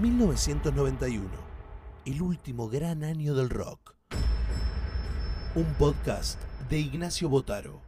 1991, el último gran año del rock. Un podcast de Ignacio Botaro.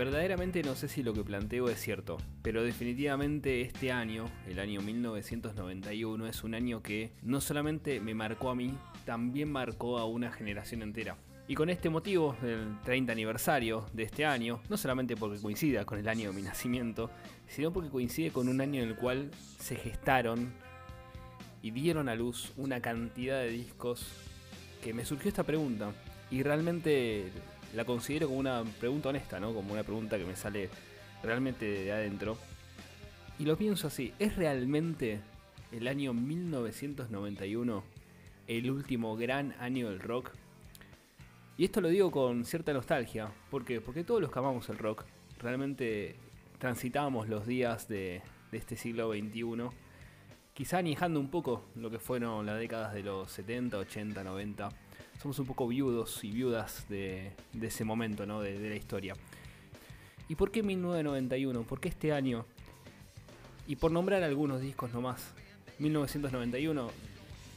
Verdaderamente no sé si lo que planteo es cierto, pero definitivamente este año, el año 1991, es un año que no solamente me marcó a mí, también marcó a una generación entera. Y con este motivo, del 30 aniversario de este año, no solamente porque coincida con el año de mi nacimiento, sino porque coincide con un año en el cual se gestaron y dieron a luz una cantidad de discos que me surgió esta pregunta. Y realmente la considero como una pregunta honesta, ¿no? Como una pregunta que me sale realmente de adentro. Y lo pienso así, ¿es realmente el año 1991 el último gran año del rock? Y esto lo digo con cierta nostalgia, ¿por qué? Porque todos los que amamos el rock realmente transitamos los días de, de este siglo XXI, quizá anijando un poco lo que fueron las décadas de los 70, 80, 90. Somos un poco viudos y viudas de, ese momento, ¿no? De, de la historia. ¿Y por qué 1991? ¿Por qué este año? Y por nombrar algunos discos nomás. 1991,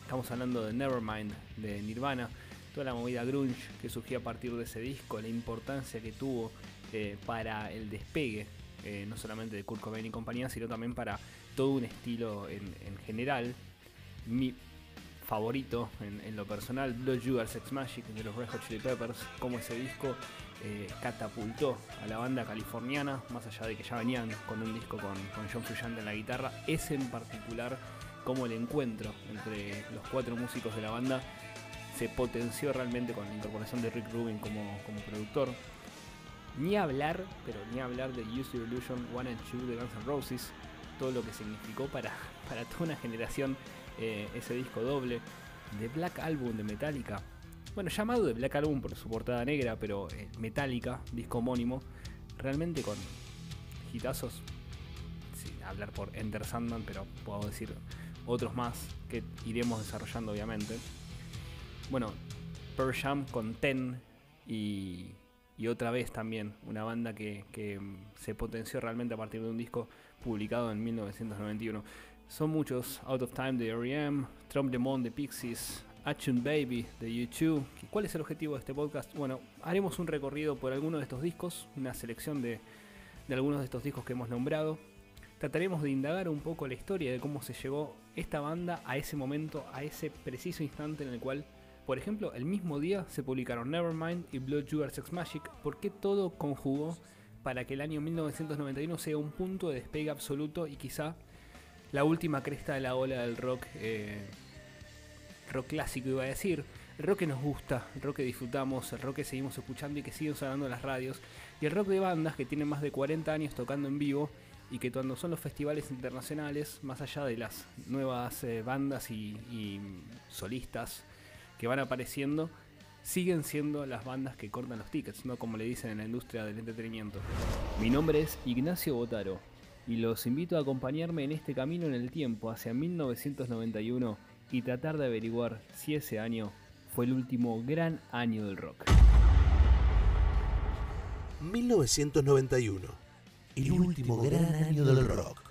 estamos hablando de Nevermind, de Nirvana, toda la movida grunge que surgió a partir de ese disco, la importancia que tuvo eh, para el despegue, eh, no solamente de Kurt Cobain y compañía, sino también para todo un estilo en, en general. Mi favorito en, lo personal, Blood Sugar Sex Magic de los Red Hot Chili Peppers, como ese disco eh, catapultó a la banda californiana, más allá de que ya venían con un disco con, John Frusciante en la guitarra, ese en particular, como el encuentro entre los cuatro músicos de la banda se potenció realmente con la incorporación de Rick Rubin como, productor. Ni hablar, pero ni hablar de Use Your Illusion 1 and 2 de Guns N' Roses, todo lo que significó para, para toda una generación eh, ese disco doble. De Black Album de Metallica, bueno, llamado de Black Album por su portada negra, pero eh, Metallica, disco homónimo, realmente con hitazos, sin hablar por Enter Sandman, pero puedo decir otros más que iremos desarrollando obviamente. Bueno, Pearl Jam con Ten y, otra vez también una banda que, que mm, se potenció realmente a partir de un disco publicado en 1991. Son muchos, Out of Time de R.E.M., Trump Demon de Pixies, Action Baby de U2. ¿Cuál es el objetivo de este podcast? Bueno, haremos un recorrido por algunos de estos discos, una selección de, de algunos de estos discos que hemos nombrado. Trataremos de indagar un poco la historia de cómo se llegó esta banda a ese momento, a ese preciso instante en el cual, por ejemplo, el mismo día se publicaron Nevermind y Blood Sugar Sex Magic, por qué todo conjugó para que el año 1991 sea un punto de despegue absoluto y quizá la última cresta de la ola del rock, eh, rock clásico iba a decir, el rock que nos gusta, el rock que disfrutamos, el rock que seguimos escuchando y que sigue sonando en las radios, y el rock de bandas que tienen más de 40 años tocando en vivo y que cuando son los festivales internacionales, más allá de las nuevas eh, bandas y, y solistas que van apareciendo, siguen siendo las bandas que cortan los tickets, no como le dicen en la industria del entretenimiento. Mi nombre es Ignacio Botaro y los invito a acompañarme en este camino en el tiempo hacia 1991 y tratar de averiguar si ese año fue el último gran año del rock. 1991, el último gran año del rock.